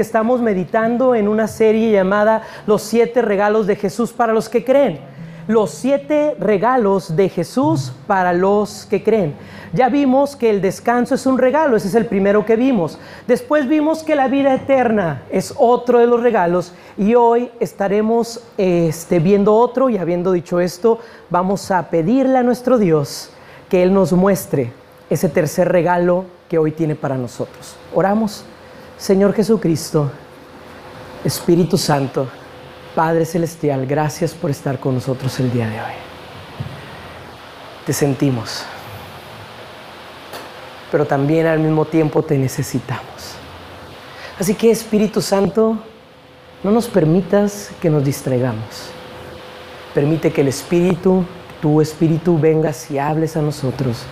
Estamos meditando en una serie llamada Los siete regalos de Jesús para los que creen. Los siete regalos de Jesús para los que creen. Ya vimos que el descanso es un regalo, ese es el primero que vimos. Después vimos que la vida eterna es otro de los regalos y hoy estaremos este, viendo otro y habiendo dicho esto, vamos a pedirle a nuestro Dios que Él nos muestre ese tercer regalo que hoy tiene para nosotros. Oramos. Señor Jesucristo, Espíritu Santo, Padre Celestial, gracias por estar con nosotros el día de hoy. Te sentimos, pero también al mismo tiempo te necesitamos. Así que Espíritu Santo, no nos permitas que nos distraigamos. Permite que el Espíritu, tu Espíritu, vengas y hables a nosotros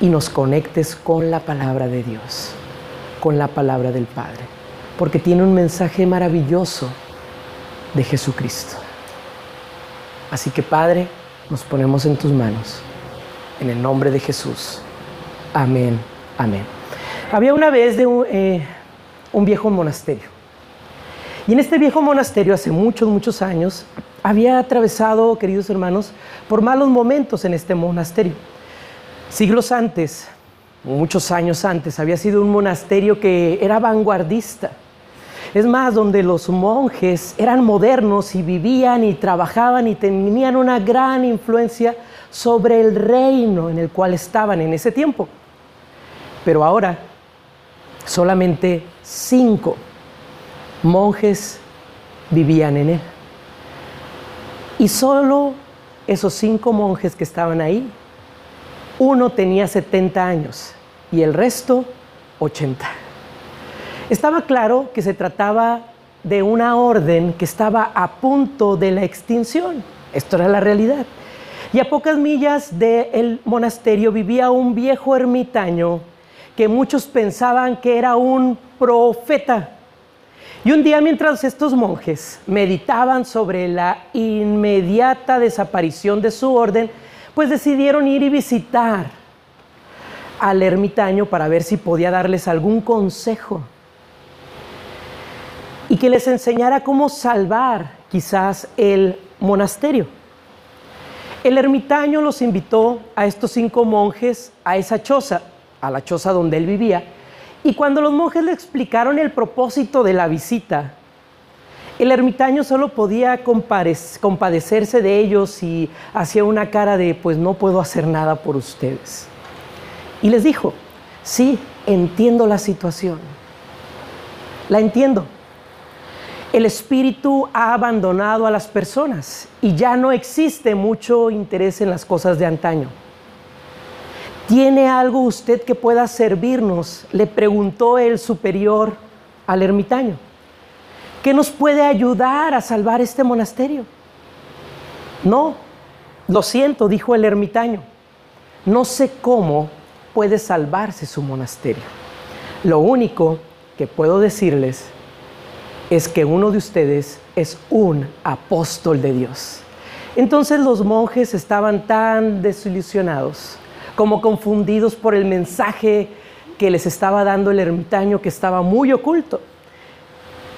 y nos conectes con la palabra de Dios con la palabra del Padre, porque tiene un mensaje maravilloso de Jesucristo. Así que Padre, nos ponemos en tus manos, en el nombre de Jesús. Amén, amén. Había una vez de un, eh, un viejo monasterio. Y en este viejo monasterio, hace muchos, muchos años, había atravesado, queridos hermanos, por malos momentos en este monasterio. Siglos antes, muchos años antes, había sido un monasterio que era vanguardista. Es más, donde los monjes eran modernos y vivían y trabajaban y tenían una gran influencia sobre el reino en el cual estaban en ese tiempo. Pero ahora solamente cinco monjes vivían en él. Y solo esos cinco monjes que estaban ahí, uno tenía 70 años y el resto 80. Estaba claro que se trataba de una orden que estaba a punto de la extinción. Esto era la realidad. Y a pocas millas del monasterio vivía un viejo ermitaño que muchos pensaban que era un profeta. Y un día mientras estos monjes meditaban sobre la inmediata desaparición de su orden, pues decidieron ir y visitar al ermitaño para ver si podía darles algún consejo y que les enseñara cómo salvar quizás el monasterio. El ermitaño los invitó a estos cinco monjes a esa choza, a la choza donde él vivía, y cuando los monjes le explicaron el propósito de la visita, el ermitaño solo podía compadecerse de ellos y hacía una cara de, pues no puedo hacer nada por ustedes. Y les dijo, sí, entiendo la situación. La entiendo. El espíritu ha abandonado a las personas y ya no existe mucho interés en las cosas de antaño. ¿Tiene algo usted que pueda servirnos? Le preguntó el superior al ermitaño. ¿Qué nos puede ayudar a salvar este monasterio? No, lo siento, dijo el ermitaño. No sé cómo, puede salvarse su monasterio. Lo único que puedo decirles es que uno de ustedes es un apóstol de Dios. Entonces los monjes estaban tan desilusionados como confundidos por el mensaje que les estaba dando el ermitaño que estaba muy oculto.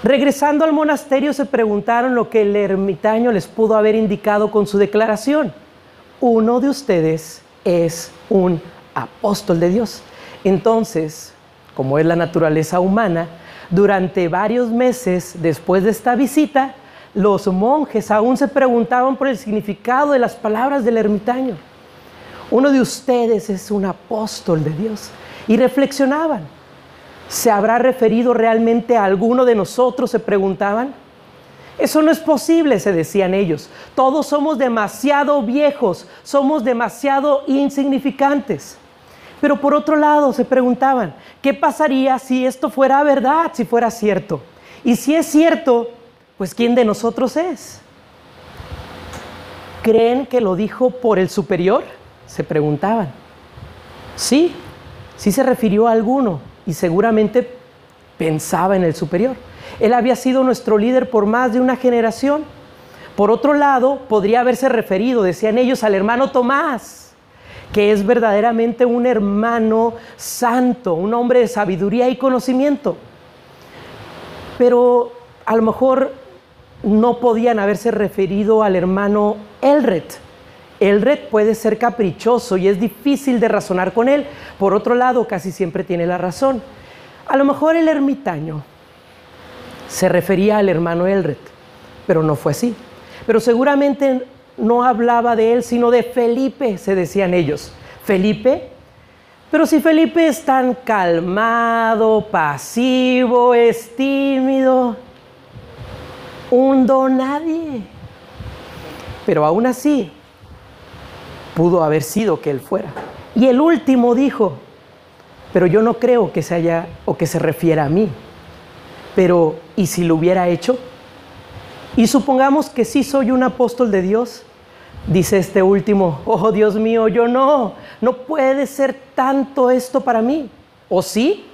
Regresando al monasterio se preguntaron lo que el ermitaño les pudo haber indicado con su declaración. Uno de ustedes es un apóstol de Dios. Entonces, como es la naturaleza humana, durante varios meses después de esta visita, los monjes aún se preguntaban por el significado de las palabras del ermitaño. Uno de ustedes es un apóstol de Dios. Y reflexionaban. ¿Se habrá referido realmente a alguno de nosotros? Se preguntaban. Eso no es posible, se decían ellos. Todos somos demasiado viejos, somos demasiado insignificantes. Pero por otro lado se preguntaban, ¿qué pasaría si esto fuera verdad, si fuera cierto? Y si es cierto, pues ¿quién de nosotros es? ¿Creen que lo dijo por el superior? Se preguntaban. Sí, sí se refirió a alguno y seguramente pensaba en el superior. Él había sido nuestro líder por más de una generación. Por otro lado, podría haberse referido, decían ellos, al hermano Tomás que es verdaderamente un hermano santo, un hombre de sabiduría y conocimiento. pero a lo mejor no podían haberse referido al hermano Elret. Elret puede ser caprichoso y es difícil de razonar con él. Por otro lado, casi siempre tiene la razón. A lo mejor el ermitaño se refería al hermano Elret, pero no fue así. Pero seguramente no hablaba de él, sino de Felipe, se decían ellos. Felipe, pero si Felipe es tan calmado, pasivo, es tímido, un don nadie. Pero aún así, pudo haber sido que él fuera. Y el último dijo, pero yo no creo que se haya o que se refiera a mí. Pero, ¿y si lo hubiera hecho? Y supongamos que sí soy un apóstol de Dios. Dice este último, oh Dios mío, yo no, no puede ser tanto esto para mí. ¿O sí?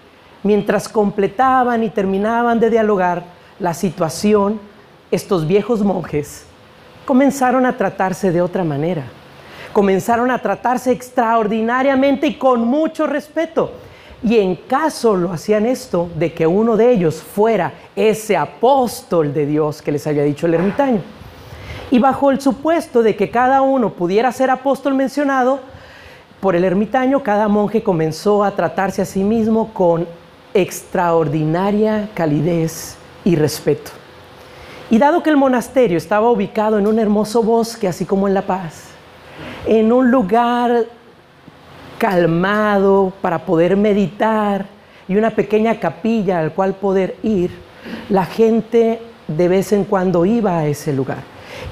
Mientras completaban y terminaban de dialogar la situación, estos viejos monjes comenzaron a tratarse de otra manera. Comenzaron a tratarse extraordinariamente y con mucho respeto. Y en caso lo hacían esto, de que uno de ellos fuera ese apóstol de Dios que les había dicho el ermitaño. Y bajo el supuesto de que cada uno pudiera ser apóstol mencionado, por el ermitaño cada monje comenzó a tratarse a sí mismo con extraordinaria calidez y respeto. Y dado que el monasterio estaba ubicado en un hermoso bosque, así como en La Paz, en un lugar calmado para poder meditar y una pequeña capilla al cual poder ir, la gente de vez en cuando iba a ese lugar.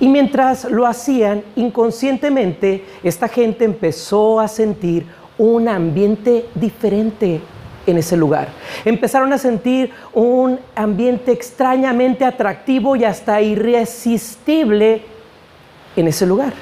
Y mientras lo hacían, inconscientemente, esta gente empezó a sentir un ambiente diferente en ese lugar. Empezaron a sentir un ambiente extrañamente atractivo y hasta irresistible en ese lugar.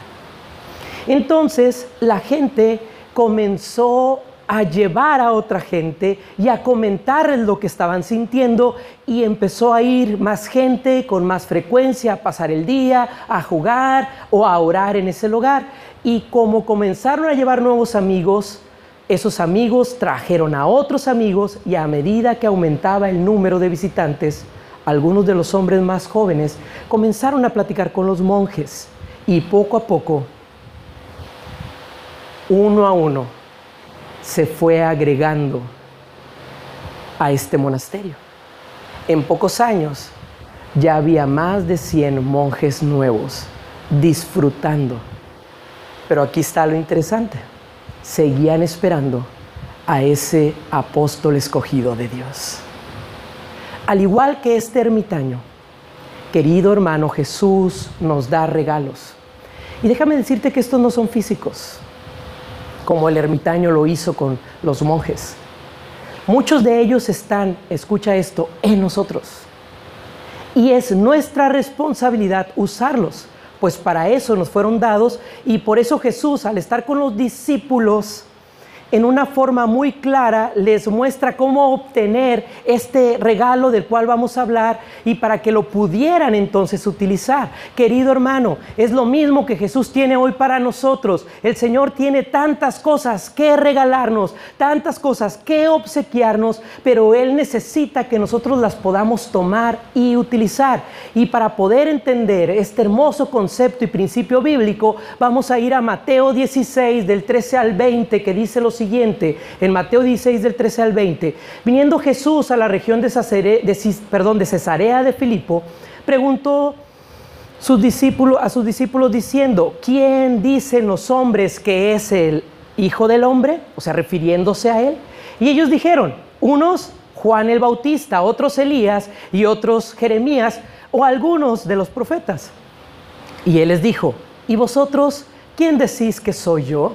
Entonces la gente comenzó a llevar a otra gente y a comentarles lo que estaban sintiendo y empezó a ir más gente con más frecuencia a pasar el día, a jugar o a orar en ese lugar. Y como comenzaron a llevar nuevos amigos, esos amigos trajeron a otros amigos y a medida que aumentaba el número de visitantes, algunos de los hombres más jóvenes comenzaron a platicar con los monjes y poco a poco, uno a uno, se fue agregando a este monasterio. En pocos años ya había más de 100 monjes nuevos disfrutando. Pero aquí está lo interesante seguían esperando a ese apóstol escogido de Dios. Al igual que este ermitaño, querido hermano, Jesús nos da regalos. Y déjame decirte que estos no son físicos, como el ermitaño lo hizo con los monjes. Muchos de ellos están, escucha esto, en nosotros. Y es nuestra responsabilidad usarlos pues para eso nos fueron dados y por eso Jesús al estar con los discípulos en una forma muy clara les muestra cómo obtener este regalo del cual vamos a hablar y para que lo pudieran entonces utilizar. Querido hermano, es lo mismo que Jesús tiene hoy para nosotros. El Señor tiene tantas cosas que regalarnos, tantas cosas que obsequiarnos, pero Él necesita que nosotros las podamos tomar y utilizar. Y para poder entender este hermoso concepto y principio bíblico, vamos a ir a Mateo 16 del 13 al 20 que dice los siguiente, en Mateo 16 del 13 al 20, viniendo Jesús a la región de, Cesarea de Filipo, preguntó a sus discípulos diciendo, ¿quién dicen los hombres que es el Hijo del Hombre? O sea, refiriéndose a él. Y ellos dijeron, unos Juan el Bautista, otros Elías y otros Jeremías o algunos de los profetas. Y él les dijo, ¿y vosotros quién decís que soy yo?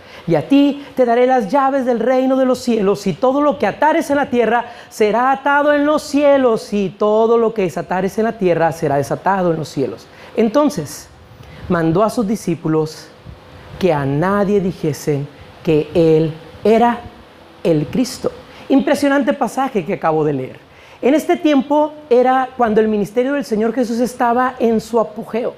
y a ti te daré las llaves del reino de los cielos, y todo lo que atares en la tierra será atado en los cielos, y todo lo que desatares en la tierra será desatado en los cielos. Entonces, mandó a sus discípulos que a nadie dijesen que Él era el Cristo. Impresionante pasaje que acabo de leer. En este tiempo era cuando el ministerio del Señor Jesús estaba en su apogeo.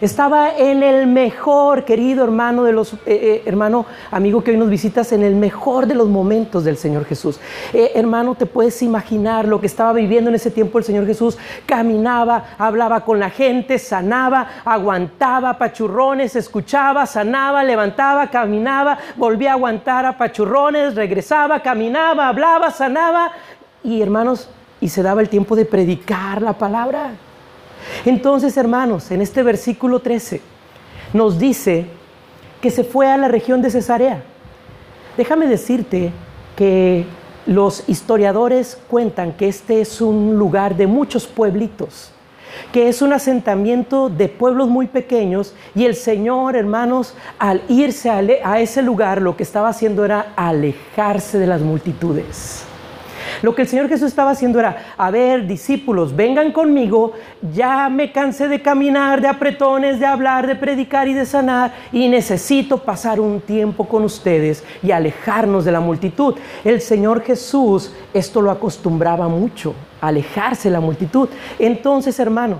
Estaba en el mejor, querido hermano de los, eh, eh, hermano, amigo que hoy nos visitas, en el mejor de los momentos del Señor Jesús. Eh, hermano, te puedes imaginar lo que estaba viviendo en ese tiempo el Señor Jesús. Caminaba, hablaba con la gente, sanaba, aguantaba pachurrones, escuchaba, sanaba, levantaba, caminaba, volvía a aguantar a pachurrones, regresaba, caminaba, hablaba, sanaba. Y hermanos, y se daba el tiempo de predicar la palabra. Entonces, hermanos, en este versículo 13 nos dice que se fue a la región de Cesarea. Déjame decirte que los historiadores cuentan que este es un lugar de muchos pueblitos, que es un asentamiento de pueblos muy pequeños y el Señor, hermanos, al irse a, ese lugar lo que estaba haciendo era alejarse de las multitudes. Lo que el Señor Jesús estaba haciendo era, a ver, discípulos, vengan conmigo, ya me cansé de caminar, de apretones, de hablar, de predicar y de sanar, y necesito pasar un tiempo con ustedes y alejarnos de la multitud. El Señor Jesús esto lo acostumbraba mucho, alejarse de la multitud. Entonces, hermano,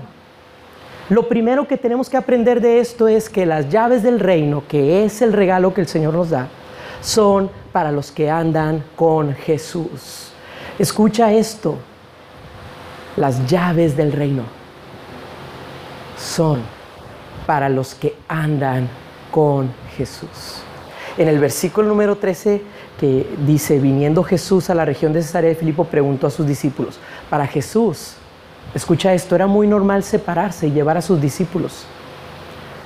lo primero que tenemos que aprender de esto es que las llaves del reino, que es el regalo que el Señor nos da, son para los que andan con Jesús. Escucha esto. Las llaves del reino son para los que andan con Jesús. En el versículo número 13 que dice, viniendo Jesús a la región de Cesarea de Filipo, preguntó a sus discípulos, para Jesús, escucha esto, era muy normal separarse y llevar a sus discípulos.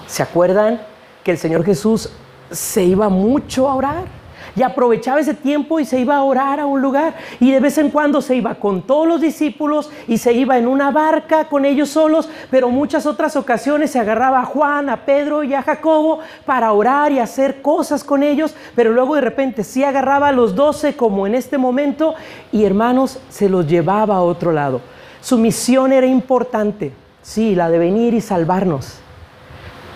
¿Se acuerdan que el Señor Jesús se iba mucho a orar? Y aprovechaba ese tiempo y se iba a orar a un lugar y de vez en cuando se iba con todos los discípulos y se iba en una barca con ellos solos, pero muchas otras ocasiones se agarraba a Juan, a Pedro y a Jacobo para orar y hacer cosas con ellos, pero luego de repente sí agarraba a los doce como en este momento y hermanos se los llevaba a otro lado. Su misión era importante, sí, la de venir y salvarnos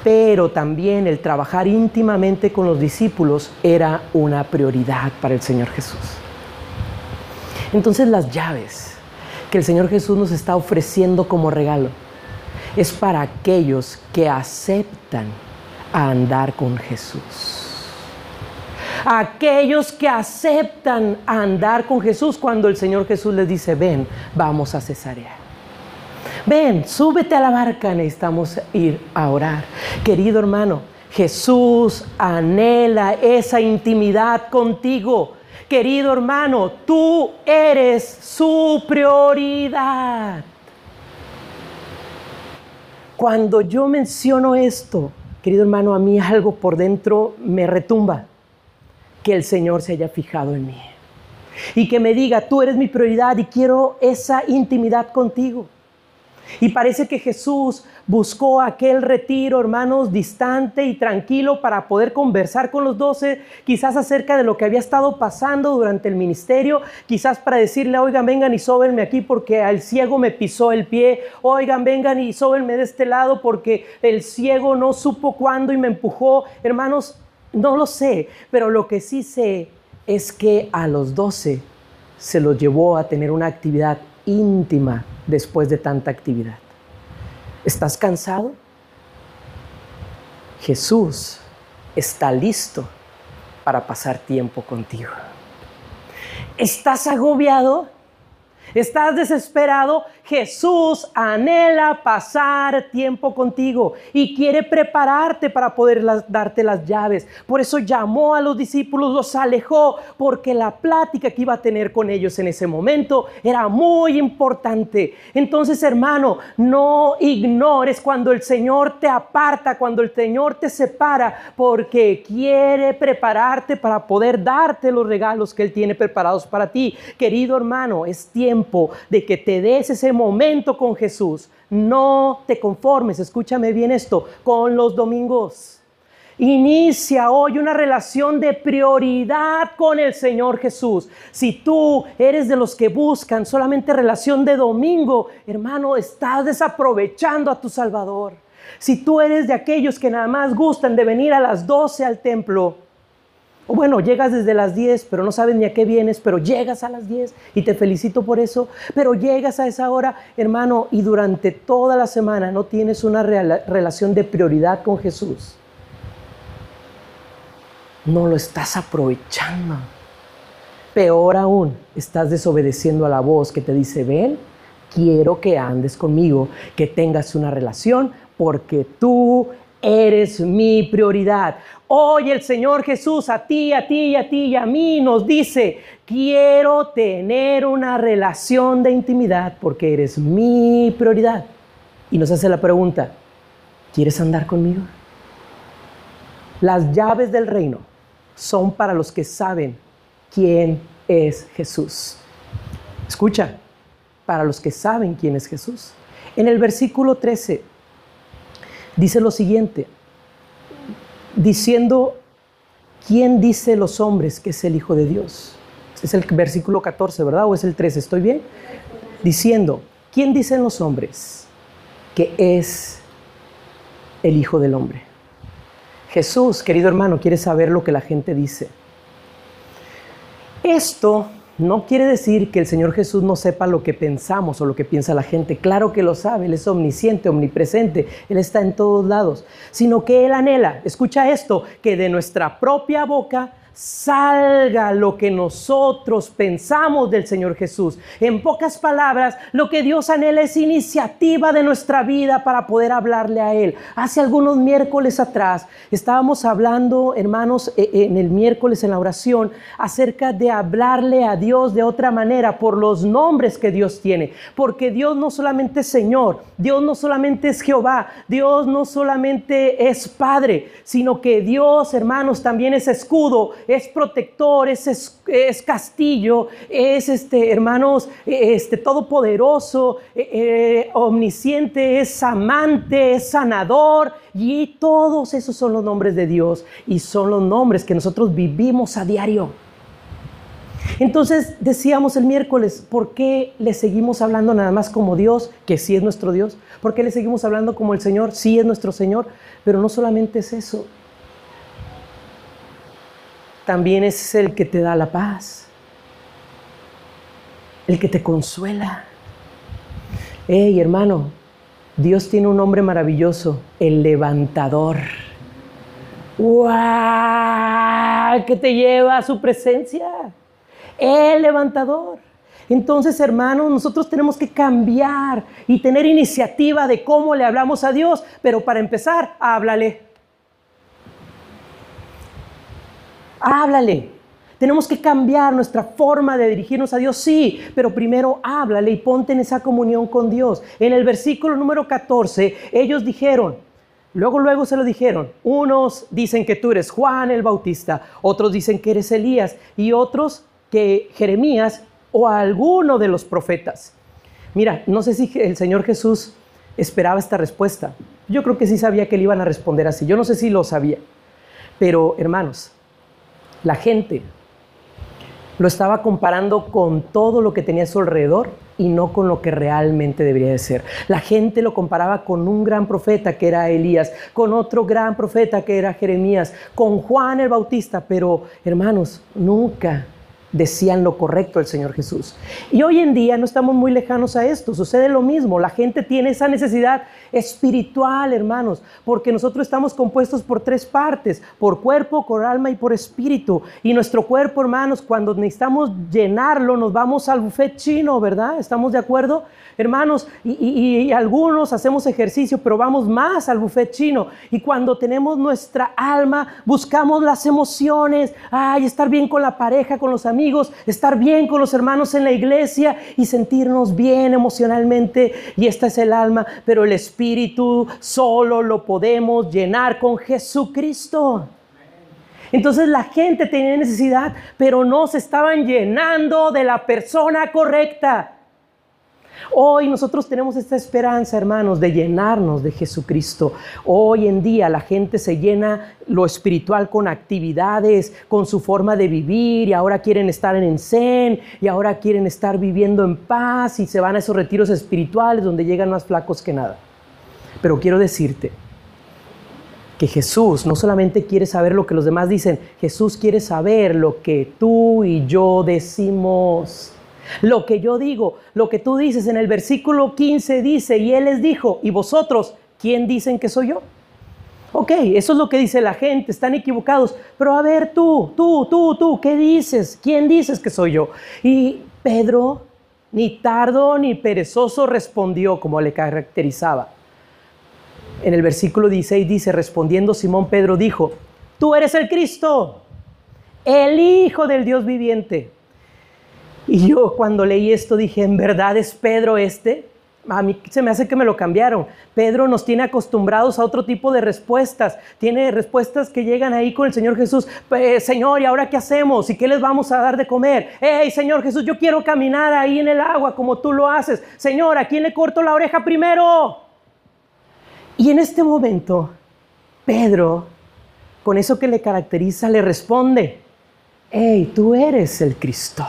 pero también el trabajar íntimamente con los discípulos era una prioridad para el Señor Jesús. Entonces las llaves que el Señor Jesús nos está ofreciendo como regalo es para aquellos que aceptan a andar con Jesús. Aquellos que aceptan andar con Jesús cuando el Señor Jesús les dice, ven, vamos a Cesarea. Ven, súbete a la barca, necesitamos ir a orar. Querido hermano, Jesús anhela esa intimidad contigo. Querido hermano, tú eres su prioridad. Cuando yo menciono esto, querido hermano, a mí algo por dentro me retumba. Que el Señor se haya fijado en mí. Y que me diga, tú eres mi prioridad y quiero esa intimidad contigo. Y parece que Jesús buscó aquel retiro, hermanos, distante y tranquilo para poder conversar con los doce, quizás acerca de lo que había estado pasando durante el ministerio, quizás para decirle, oigan, vengan y sóbenme aquí porque al ciego me pisó el pie, oigan, vengan y sóbenme de este lado porque el ciego no supo cuándo y me empujó. Hermanos, no lo sé, pero lo que sí sé es que a los doce se los llevó a tener una actividad íntima después de tanta actividad. ¿Estás cansado? Jesús está listo para pasar tiempo contigo. ¿Estás agobiado? ¿Estás desesperado? Jesús anhela pasar tiempo contigo y quiere prepararte para poder darte las llaves. Por eso llamó a los discípulos, los alejó, porque la plática que iba a tener con ellos en ese momento era muy importante. Entonces, hermano, no ignores cuando el Señor te aparta, cuando el Señor te separa, porque quiere prepararte para poder darte los regalos que Él tiene preparados para ti. Querido hermano, es tiempo de que te des ese momento con Jesús. No te conformes, escúchame bien esto, con los domingos. Inicia hoy una relación de prioridad con el Señor Jesús. Si tú eres de los que buscan solamente relación de domingo, hermano, estás desaprovechando a tu Salvador. Si tú eres de aquellos que nada más gustan de venir a las 12 al templo, o bueno, llegas desde las 10, pero no sabes ni a qué vienes, pero llegas a las 10 y te felicito por eso, pero llegas a esa hora, hermano, y durante toda la semana no tienes una relación de prioridad con Jesús. No lo estás aprovechando. Peor aún, estás desobedeciendo a la voz que te dice, ven, quiero que andes conmigo, que tengas una relación, porque tú eres mi prioridad. Hoy el Señor Jesús a ti, a ti, a ti y a mí nos dice, quiero tener una relación de intimidad porque eres mi prioridad. Y nos hace la pregunta, ¿quieres andar conmigo? Las llaves del reino son para los que saben quién es Jesús. Escucha, para los que saben quién es Jesús. En el versículo 13 dice lo siguiente, diciendo, ¿quién dice los hombres que es el Hijo de Dios? Es el versículo 14, ¿verdad? ¿O es el 13? ¿Estoy bien? Diciendo, ¿quién dicen los hombres que es el Hijo del Hombre? Jesús, querido hermano, quiere saber lo que la gente dice. Esto no quiere decir que el Señor Jesús no sepa lo que pensamos o lo que piensa la gente. Claro que lo sabe, Él es omnisciente, omnipresente, Él está en todos lados. Sino que Él anhela, escucha esto, que de nuestra propia boca salga lo que nosotros pensamos del Señor Jesús. En pocas palabras, lo que Dios anhela es iniciativa de nuestra vida para poder hablarle a Él. Hace algunos miércoles atrás estábamos hablando, hermanos, e, e, en el miércoles en la oración, acerca de hablarle a Dios de otra manera por los nombres que Dios tiene. Porque Dios no solamente es Señor, Dios no solamente es Jehová, Dios no solamente es Padre, sino que Dios, hermanos, también es escudo es protector, es, es, castillo, es este, hermanos, este, todopoderoso, eh, eh, omnisciente, es amante, es sanador, y todos esos son los nombres de Dios y son los nombres que nosotros vivimos a diario. Entonces decíamos el miércoles, ¿por qué le seguimos hablando nada más como Dios, que sí es nuestro Dios? ¿Por qué le seguimos hablando como el Señor? Sí es nuestro Señor, pero no solamente es eso también es el que te da la paz, el que te consuela. Hey, hermano, Dios tiene un nombre maravilloso, el levantador. ¡Wow! Que te lleva a su presencia. El levantador. Entonces, hermanos, nosotros tenemos que cambiar y tener iniciativa de cómo le hablamos a Dios, pero para empezar, háblale. Háblale. Tenemos que cambiar nuestra forma de dirigirnos a Dios, sí, pero primero háblale y ponte en esa comunión con Dios. En el versículo número 14, ellos dijeron, luego, luego se lo dijeron, unos dicen que tú eres Juan el Bautista, otros dicen que eres Elías y otros que Jeremías o alguno de los profetas. Mira, no sé si el Señor Jesús esperaba esta respuesta. Yo creo que sí sabía que le iban a responder así. Yo no sé si lo sabía. Pero, hermanos, la gente lo estaba comparando con todo lo que tenía a su alrededor y no con lo que realmente debería de ser. La gente lo comparaba con un gran profeta que era Elías, con otro gran profeta que era Jeremías, con Juan el Bautista, pero hermanos, nunca decían lo correcto del Señor Jesús. Y hoy en día no estamos muy lejanos a esto, sucede lo mismo, la gente tiene esa necesidad espiritual, hermanos, porque nosotros estamos compuestos por tres partes, por cuerpo, por alma y por espíritu. Y nuestro cuerpo, hermanos, cuando necesitamos llenarlo, nos vamos al buffet chino, ¿verdad? ¿Estamos de acuerdo? Hermanos, y, algunos hacemos ejercicio, pero vamos más al buffet chino. Y cuando tenemos nuestra alma, buscamos las emociones, ay, estar bien con la pareja, con los amigos, estar bien con los hermanos en la iglesia y sentirnos bien emocionalmente. Y esta es el alma, pero el espíritu solo lo podemos llenar con Jesucristo. Entonces la gente tenía necesidad, pero no se estaban llenando de la persona correcta. Hoy nosotros tenemos esta esperanza, hermanos, de llenarnos de Jesucristo. Hoy en día la gente se llena lo espiritual con actividades, con su forma de vivir y ahora quieren estar en Zen y ahora quieren estar viviendo en paz y se van a esos retiros espirituales donde llegan más flacos que nada. Pero quiero decirte que Jesús no solamente quiere saber lo que los demás dicen, Jesús quiere saber lo que tú y yo decimos. Lo que yo digo, lo que tú dices en el versículo 15 dice, y Él les dijo, ¿y vosotros quién dicen que soy yo? Ok, eso es lo que dice la gente, están equivocados, pero a ver tú, tú, tú, tú, ¿qué dices? ¿Quién dices que soy yo? Y Pedro, ni tardo ni perezoso, respondió como le caracterizaba. En el versículo 16 dice, respondiendo Simón Pedro dijo, tú eres el Cristo, el Hijo del Dios viviente. Y yo cuando leí esto dije, ¿en verdad es Pedro este? A mí se me hace que me lo cambiaron. Pedro nos tiene acostumbrados a otro tipo de respuestas. Tiene respuestas que llegan ahí con el Señor Jesús. Señor, ¿y ahora qué hacemos? ¿Y qué les vamos a dar de comer? Hey, Señor Jesús, yo quiero caminar ahí en el agua como tú lo haces. Señor, ¿a quién le corto la oreja primero? Y en este momento, Pedro, con eso que le caracteriza, le responde, hey, tú eres el Cristo,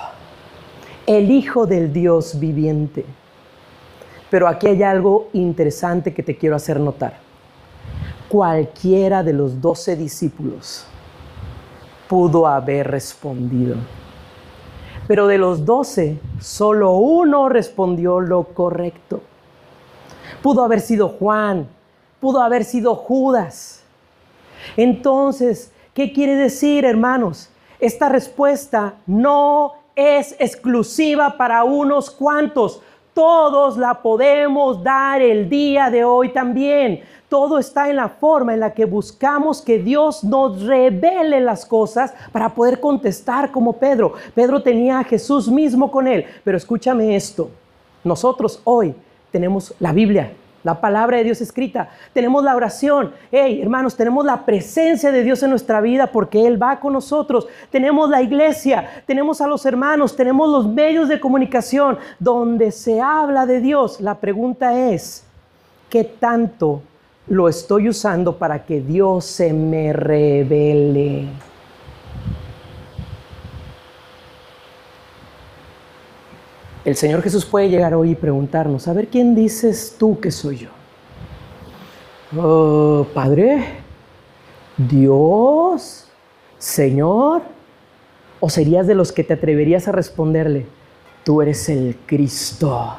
el Hijo del Dios viviente. Pero aquí hay algo interesante que te quiero hacer notar. Cualquiera de los doce discípulos pudo haber respondido. Pero de los doce, solo uno respondió lo correcto. Pudo haber sido Juan, pudo haber sido Judas. Entonces, ¿qué quiere decir, hermanos? Esta respuesta no es exclusiva para unos cuantos. Todos la podemos dar el día de hoy también. Todo está en la forma en la que buscamos que Dios nos revele las cosas para poder contestar como Pedro. Pedro tenía a Jesús mismo con él. Pero escúchame esto. Nosotros hoy tenemos la Biblia, la palabra de Dios escrita, tenemos la oración. Hey, hermanos, tenemos la presencia de Dios en nuestra vida porque Él va con nosotros. Tenemos la iglesia, tenemos a los hermanos, tenemos los medios de comunicación donde se habla de Dios. La pregunta es, ¿qué tanto lo estoy usando para que Dios se me revele? El Señor Jesús puede llegar hoy y preguntarnos, a ver, ¿quién dices tú que soy yo? Oh, Padre, Dios, Señor, o serías de los que te atreverías a responderle, tú eres el Cristo,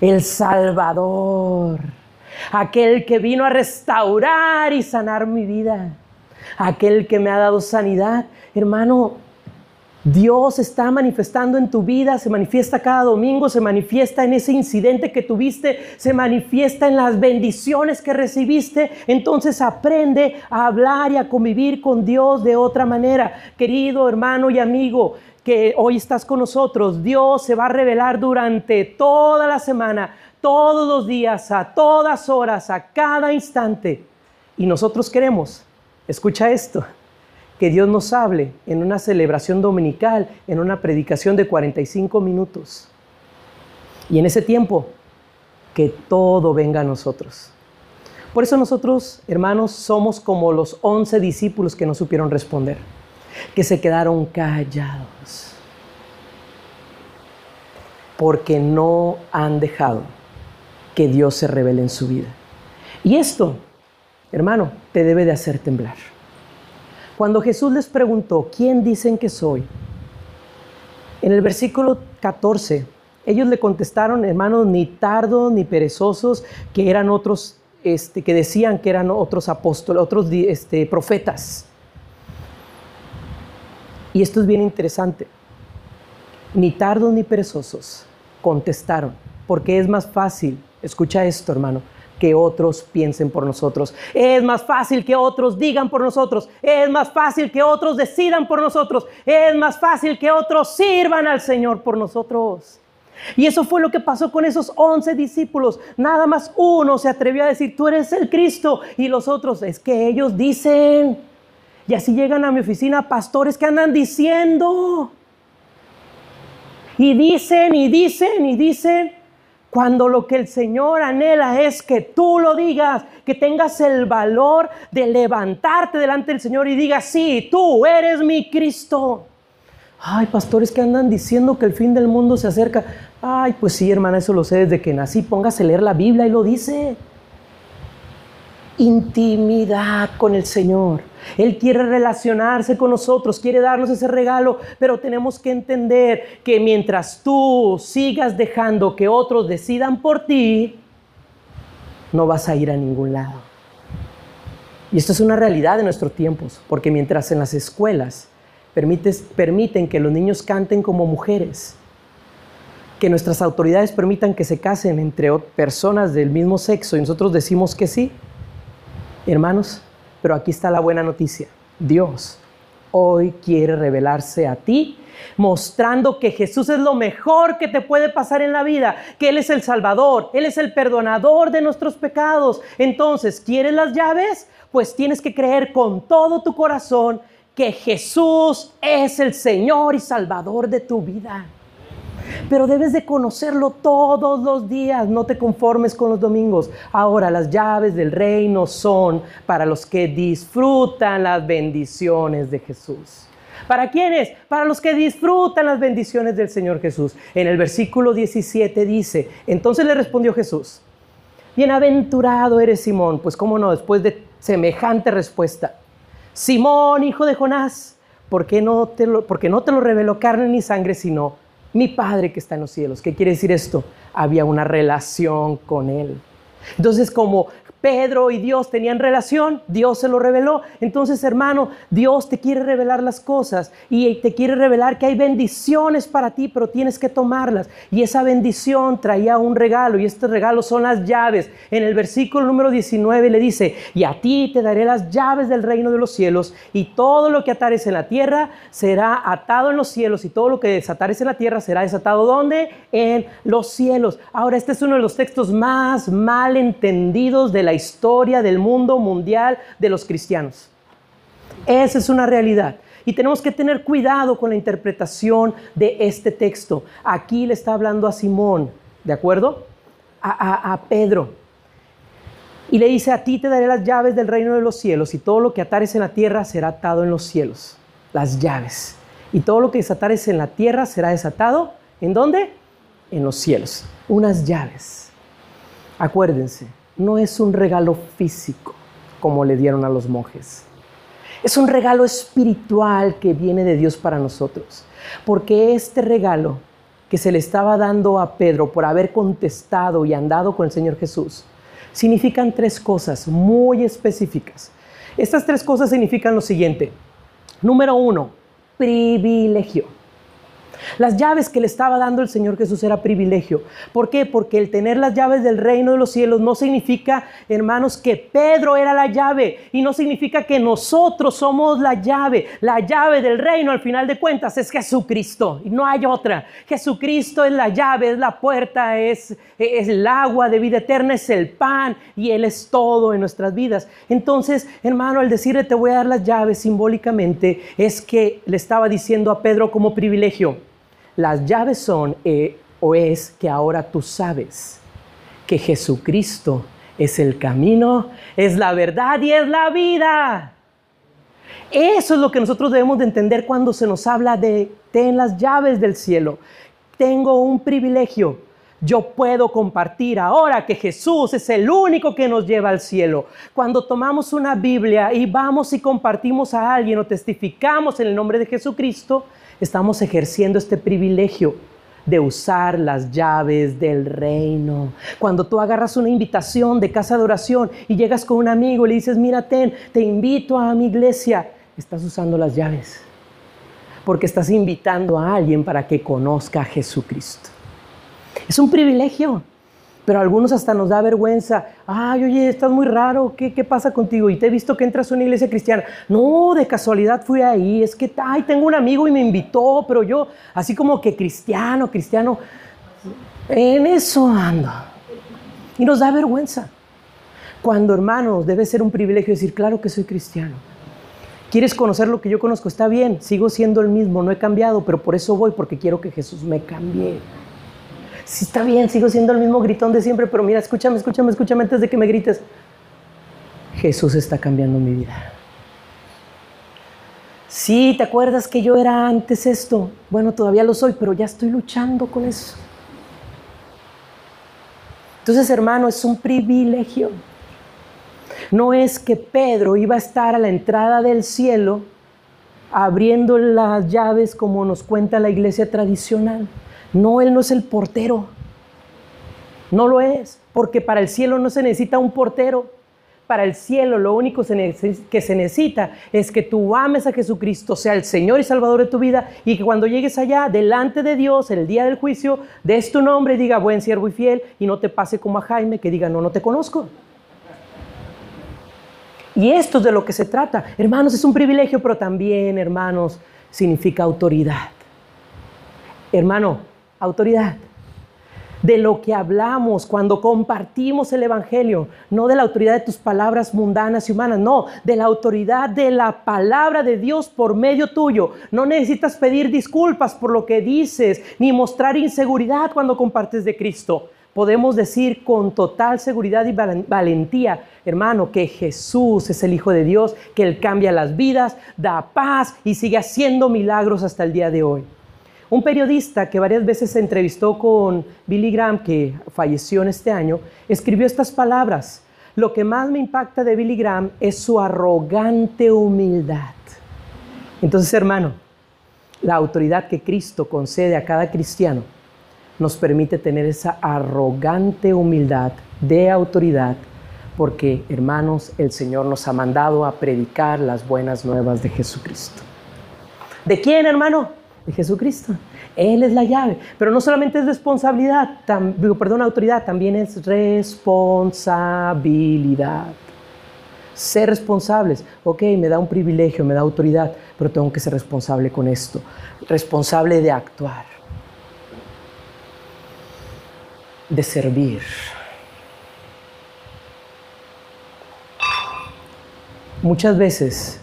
el Salvador, aquel que vino a restaurar y sanar mi vida, aquel que me ha dado sanidad. Hermano, Dios está manifestando en tu vida, se manifiesta cada domingo, se manifiesta en ese incidente que tuviste, se manifiesta en las bendiciones que recibiste. Entonces aprende a hablar y a convivir con Dios de otra manera. Querido hermano y amigo, que hoy estás con nosotros, Dios se va a revelar durante toda la semana, todos los días, a todas horas, a cada instante. Y nosotros queremos, escucha esto que Dios nos hable en una celebración dominical, en una predicación de 45 minutos. Y en ese tiempo, que todo venga a nosotros. Por eso nosotros, hermanos, somos como los 11 discípulos que no supieron responder, que se quedaron callados, porque no han dejado que Dios se revele en su vida. Y esto, hermano, te debe de hacer temblar. Cuando Jesús les preguntó, ¿quién dicen que soy? En el versículo 14, ellos le contestaron, hermanos, ni tardos ni perezosos, que eran otros, este, que decían que eran otros apóstoles, otros este, profetas. Y esto es bien interesante. Ni tardos ni perezosos contestaron, porque es más fácil, escucha esto, hermano, que otros piensen por nosotros. Es más fácil que otros digan por nosotros. Es más fácil que otros decidan por nosotros. Es más fácil que otros sirvan al Señor por nosotros. Y eso fue lo que pasó con esos once discípulos. Nada más uno se atrevió a decir, tú eres el Cristo. Y los otros, es que ellos dicen. Y así llegan a mi oficina pastores que andan diciendo. Y dicen y dicen y dicen. Cuando lo que el Señor anhela es que tú lo digas, que tengas el valor de levantarte delante del Señor y digas, sí, tú eres mi Cristo. Ay, pastores que andan diciendo que el fin del mundo se acerca. Ay, pues sí, hermana, eso lo sé desde que nací. Póngase a leer la Biblia y lo dice. Intimidad con el Señor. Él quiere relacionarse con nosotros, quiere darnos ese regalo, pero tenemos que entender que mientras tú sigas dejando que otros decidan por ti, no vas a ir a ningún lado. Y esto es una realidad de nuestros tiempos, porque mientras en las escuelas permiten que los niños canten como mujeres, que nuestras autoridades permitan que se casen entre personas del mismo sexo y nosotros decimos que sí, hermanos, pero aquí está la buena noticia. Dios hoy quiere revelarse a ti, mostrando que Jesús es lo mejor que te puede pasar en la vida, que Él es el Salvador, Él es el perdonador de nuestros pecados. Entonces, ¿quieres las llaves? Pues tienes que creer con todo tu corazón que Jesús es el Señor y Salvador de tu vida. Pero debes de conocerlo todos los días, no te conformes con los domingos. Ahora, las llaves del reino son para los que disfrutan las bendiciones de Jesús. ¿Para quiénes? Para los que disfrutan las bendiciones del Señor Jesús. En el versículo 17 dice, entonces le respondió Jesús, bienaventurado eres Simón, pues cómo no, después de semejante respuesta, Simón, hijo de Jonás, ¿por qué no te lo, porque no te lo reveló carne ni sangre, sino mi Padre que está en los cielos. ¿Qué quiere decir esto? Había una relación con Él. Entonces, como Pedro y Dios tenían relación, Dios se lo reveló. Entonces, hermano, Dios te quiere revelar las cosas y te quiere revelar que hay bendiciones para ti, pero tienes que tomarlas. Y esa bendición traía un regalo y este regalo son las llaves. En el versículo número 19 le dice, y a ti te daré las llaves del reino de los cielos y todo lo que atares en la tierra será atado en los cielos y todo lo que desatares en la tierra será desatado ¿dónde? En los cielos. Ahora, este es uno de los textos más mal entendidos de la historia del mundo mundial de los cristianos. Esa es una realidad. Y tenemos que tener cuidado con la interpretación de este texto. Aquí le está hablando a Simón, ¿de acuerdo? A, Pedro. Y le dice, a ti te daré las llaves del reino de los cielos y todo lo que atares en la tierra será atado en los cielos. Las llaves. Y todo lo que desatares en la tierra será desatado. ¿En dónde? En los cielos. Unas llaves. Acuérdense, no es un regalo físico como le dieron a los monjes. Es un regalo espiritual que viene de Dios para nosotros. Porque este regalo que se le estaba dando a Pedro por haber contestado y andado con el Señor Jesús, significan tres cosas muy específicas. Estas tres cosas significan lo siguiente. Número uno, privilegio. Las llaves que le estaba dando el Señor Jesús era privilegio. ¿Por qué? Porque el tener las llaves del reino de los cielos no significa, hermanos, que Pedro era la llave y no significa que nosotros somos la llave. La llave del reino, al final de cuentas, es Jesucristo y no hay otra. Jesucristo es la llave, es la puerta, es, es el agua de vida eterna, es el pan y Él es todo en nuestras vidas. Entonces, hermano, al decirle te voy a dar las llaves simbólicamente, es que le estaba diciendo a Pedro como privilegio las llaves son eh, o es que ahora tú sabes que Jesucristo es el camino, es la verdad y es la vida. Eso es lo que nosotros debemos de entender cuando se nos habla de ten las llaves del cielo. Tengo un privilegio. Yo puedo compartir ahora que Jesús es el único que nos lleva al cielo. Cuando tomamos una Biblia y vamos y compartimos a alguien o testificamos en el nombre de Jesucristo, estamos ejerciendo este privilegio de usar las llaves del reino. Cuando tú agarras una invitación de casa de oración y llegas con un amigo y le dices, mira, ten, te invito a mi iglesia, estás usando las llaves. Porque estás invitando a alguien para que conozca a Jesucristo. Es un privilegio. Pero algunos hasta nos da vergüenza. Ay, oye, estás muy raro. ¿Qué, ¿Qué, pasa contigo? Y te he visto que entras a una iglesia cristiana. No, de casualidad fui ahí. Es que, ay, tengo un amigo y me invitó, pero yo, así como que cristiano, cristiano, en eso ando. Y nos da vergüenza. Cuando, hermanos, debe ser un privilegio decir, claro que soy cristiano. ¿Quieres conocer lo que yo conozco? Está bien, sigo siendo el mismo, no he cambiado, pero por eso voy, porque quiero que Jesús me cambie sí está bien, sigo siendo el mismo gritón de siempre, pero mira, escúchame, escúchame, escúchame antes de que me grites. Jesús está cambiando mi vida. Sí, ¿te acuerdas que yo era antes esto? Bueno, todavía lo soy, pero ya estoy luchando con eso. Entonces, hermano, es un privilegio. No es que Pedro iba a estar a la entrada del cielo abriendo las llaves como nos cuenta la iglesia tradicional. No, él no es el portero. No lo es, porque para el cielo no se necesita un portero. Para el cielo lo único que se necesita es que tú ames a Jesucristo, sea el Señor y Salvador de tu vida, y que cuando llegues allá, delante de Dios, el día del juicio, des tu nombre y diga, buen siervo y fiel, y no te pase como a Jaime, que diga, no, no te conozco. Y esto es de lo que se trata. Hermanos, es un privilegio, pero también, hermanos, significa autoridad. Hermano, autoridad de lo que hablamos cuando compartimos el Evangelio, no de la autoridad de tus palabras mundanas y humanas, no, de la autoridad de la palabra de Dios por medio tuyo. No necesitas pedir disculpas por lo que dices, ni mostrar inseguridad cuando compartes de Cristo. Podemos decir con total seguridad y valentía, hermano, que Jesús es el Hijo de Dios, que Él cambia las vidas, da paz y sigue haciendo milagros hasta el día de hoy. Un periodista que varias veces se entrevistó con Billy Graham, que falleció en este año, escribió estas palabras. Lo que más me impacta de Billy Graham es su arrogante humildad. Entonces, hermano, la autoridad que Cristo concede a cada cristiano nos permite tener esa arrogante humildad de autoridad, porque, hermanos, el Señor nos ha mandado a predicar las buenas nuevas de Jesucristo. ¿De quién, hermano? De Jesucristo. Él es la llave. Pero no solamente es responsabilidad, perdón, autoridad, también es responsabilidad. Ser responsables. Ok, me da un privilegio, me da autoridad, pero tengo que ser responsable con esto. Responsable de actuar. De servir. Muchas veces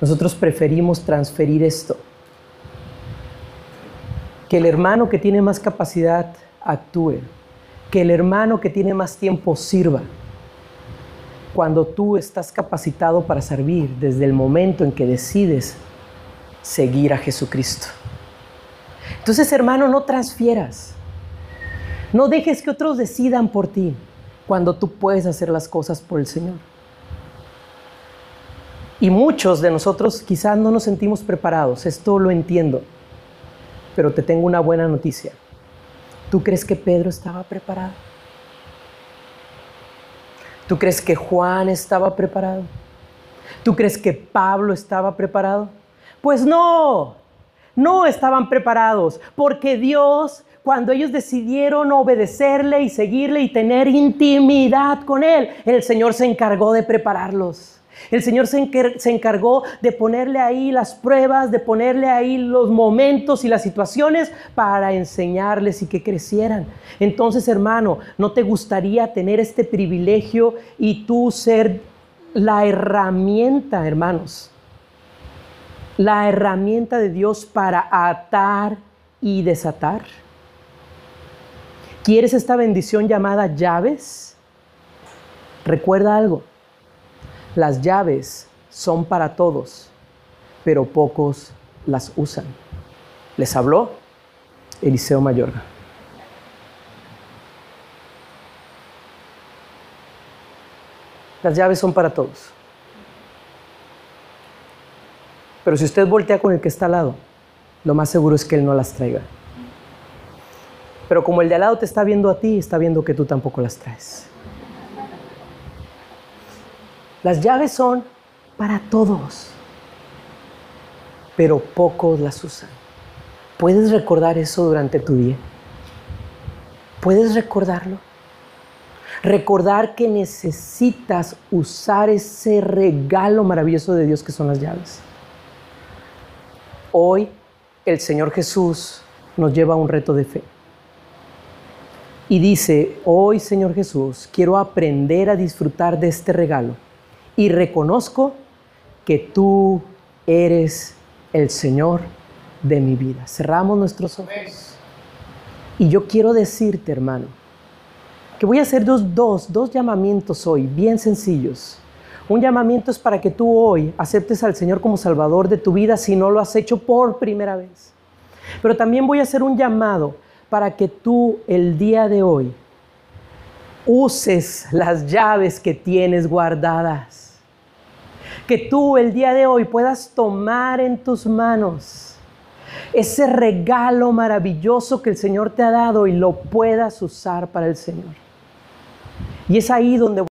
nosotros preferimos transferir esto que el hermano que tiene más capacidad actúe, que el hermano que tiene más tiempo sirva. Cuando tú estás capacitado para servir desde el momento en que decides seguir a Jesucristo. Entonces, hermano, no transfieras. No dejes que otros decidan por ti cuando tú puedes hacer las cosas por el Señor. Y muchos de nosotros quizás no nos sentimos preparados, esto lo entiendo. Pero te tengo una buena noticia. ¿Tú crees que Pedro estaba preparado? ¿Tú crees que Juan estaba preparado? ¿Tú crees que Pablo estaba preparado? Pues no, no estaban preparados, porque Dios, cuando ellos decidieron obedecerle y seguirle y tener intimidad con Él, el Señor se encargó de prepararlos. El Señor se, encargó de ponerle ahí las pruebas, de ponerle ahí los momentos y las situaciones para enseñarles y que crecieran. Entonces, hermano, ¿no te gustaría tener este privilegio y tú ser la herramienta, hermanos? La herramienta de Dios para atar y desatar. ¿Quieres esta bendición llamada llaves? Recuerda algo las llaves son para todos, pero pocos las usan. Les habló Eliseo Mayorga. Las llaves son para todos. Pero si usted voltea con el que está al lado, lo más seguro es que él no las traiga. Pero como el de al lado te está viendo a ti, está viendo que tú tampoco las traes. Las llaves son para todos, pero pocos las usan. ¿Puedes recordar eso durante tu día? ¿Puedes recordarlo? Recordar que necesitas usar ese regalo maravilloso de Dios que son las llaves. Hoy el Señor Jesús nos lleva a un reto de fe. Y dice, hoy Señor Jesús, quiero aprender a disfrutar de este regalo y reconozco que tú eres el Señor de mi vida. Cerramos nuestros ojos. Y yo quiero decirte, hermano, que voy a hacer dos, dos, dos llamamientos hoy, bien sencillos. Un llamamiento es para que tú hoy aceptes al Señor como Salvador de tu vida si no lo has hecho por primera vez. Pero también voy a hacer un llamado para que tú el día de hoy uses las llaves que tienes guardadas. Que tú el día de hoy puedas tomar en tus manos ese regalo maravilloso que el Señor te ha dado y lo puedas usar para el Señor. Y es ahí donde